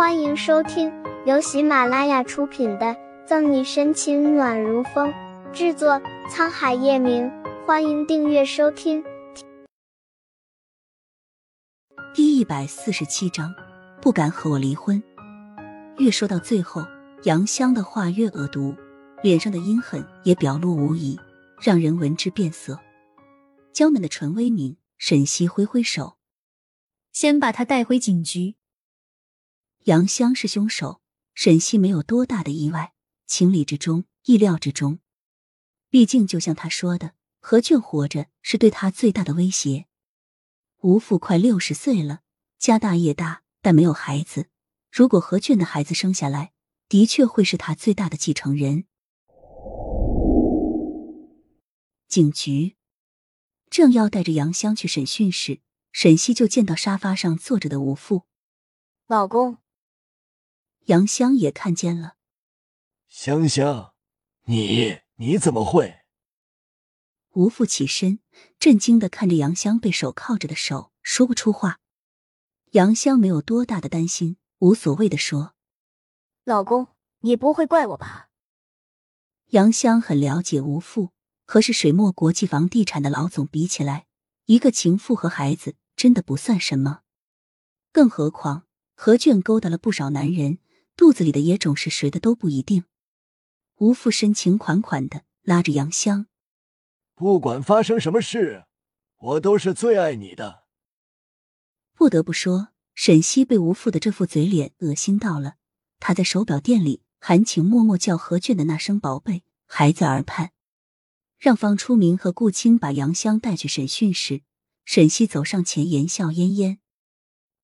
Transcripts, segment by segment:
欢迎收听由喜马拉雅出品的《赠你深情暖如风》，制作沧海夜明。欢迎订阅收听。第一百四十七章，不敢和我离婚。越说到最后，杨香的话越恶毒，脸上的阴狠也表露无遗，让人闻之变色。娇嫩的唇微抿，沈西挥挥手，先把他带回警局。杨香是凶手，沈西没有多大的意外，情理之中，意料之中。毕竟，就像他说的，何俊活着是对他最大的威胁。吴父快六十岁了，家大业大，但没有孩子。如果何俊的孩子生下来，的确会是他最大的继承人。警局正要带着杨香去审讯时，沈西就见到沙发上坐着的吴父，老公。杨香也看见了，香香，你你怎么会？吴父起身，震惊的看着杨香被手铐着的手，说不出话。杨香没有多大的担心，无所谓的说：“老公，你不会怪我吧？”杨香很了解吴父，和是水墨国际房地产的老总比起来，一个情妇和孩子真的不算什么。更何况何卷勾搭了不少男人。肚子里的野种是谁的都不一定。吴父深情款款的拉着杨香，不管发生什么事，我都是最爱你的。不得不说，沈西被吴父的这副嘴脸恶心到了。他在手表店里含情脉脉叫何俊的那声“宝贝”还在耳畔。让方初明和顾青把杨香带去审讯时，沈西走上前，言笑晏晏：“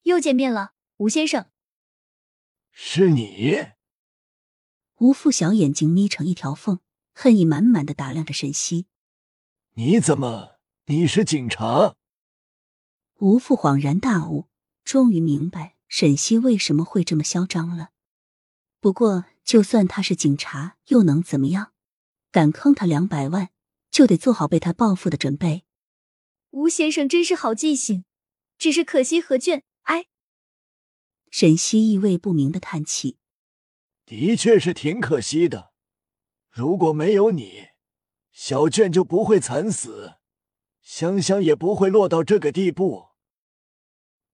又见面了，吴先生。”是你，吴父小眼睛眯成一条缝，恨意满满的打量着沈西。你怎么？你是警察？吴父恍然大悟，终于明白沈西为什么会这么嚣张了。不过，就算他是警察，又能怎么样？敢坑他两百万，就得做好被他报复的准备。吴先生真是好记性，只是可惜何卷，哎。沈西意味不明的叹气：“的确是挺可惜的。如果没有你，小卷就不会惨死，香香也不会落到这个地步。”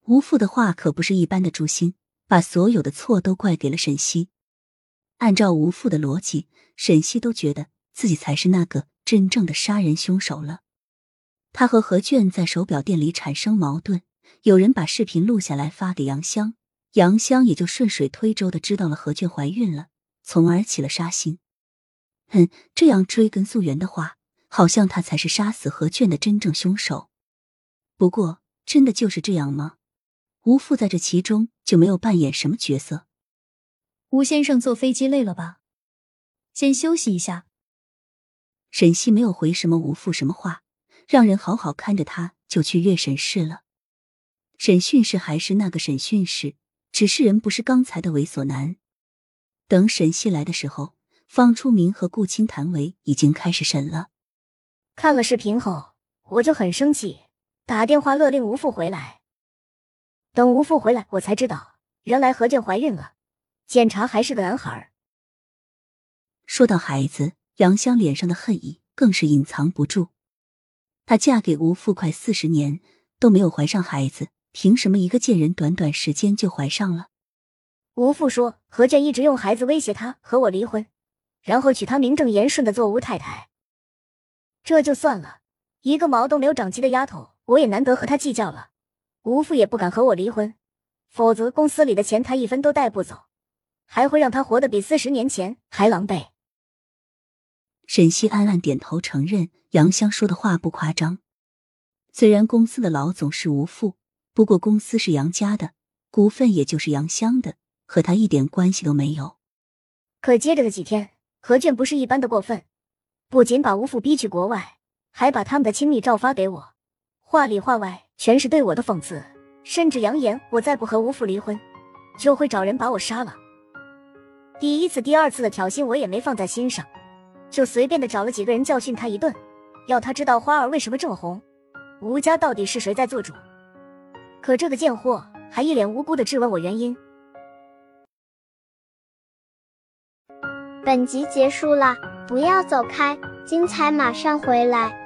吴父的话可不是一般的诛心，把所有的错都怪给了沈西。按照吴父的逻辑，沈西都觉得自己才是那个真正的杀人凶手了。他和何卷在手表店里产生矛盾，有人把视频录下来发给杨香。杨香也就顺水推舟的知道了何娟怀孕了，从而起了杀心。嗯，这样追根溯源的话，好像他才是杀死何娟的真正凶手。不过，真的就是这样吗？吴父在这其中就没有扮演什么角色。吴先生坐飞机累了吧？先休息一下。沈西没有回什么吴父什么话，让人好好看着他，就去阅审室了。审讯室还是那个审讯室。只是人不是刚才的猥琐男。等沈西来的时候，方初明和顾青谭维已经开始审了。看了视频后，我就很生气，打电话勒令吴父回来。等吴父回来，我才知道原来何振怀孕了，检查还是个男孩。说到孩子，杨香脸上的恨意更是隐藏不住。她嫁给吴父快四十年，都没有怀上孩子。凭什么一个贱人短短时间就怀上了？吴父说何健一直用孩子威胁他和我离婚，然后娶她名正言顺的做吴太太。这就算了，一个毛都没有长齐的丫头，我也难得和她计较了。吴父也不敢和我离婚，否则公司里的钱他一分都带不走，还会让他活得比四十年前还狼狈。沈西暗暗点头承认杨香说的话不夸张。虽然公司的老总是吴父。不过公司是杨家的，股份也就是杨香的，和他一点关系都没有。可接着的几天，何俊不是一般的过分，不仅把吴父逼去国外，还把他们的亲密照发给我，话里话外全是对我的讽刺，甚至扬言我再不和吴父离婚，就会找人把我杀了。第一次、第二次的挑衅我也没放在心上，就随便的找了几个人教训他一顿，要他知道花儿为什么这么红，吴家到底是谁在做主。可这个贱货还一脸无辜的质问我原因。本集结束了不要走开精彩马上回来。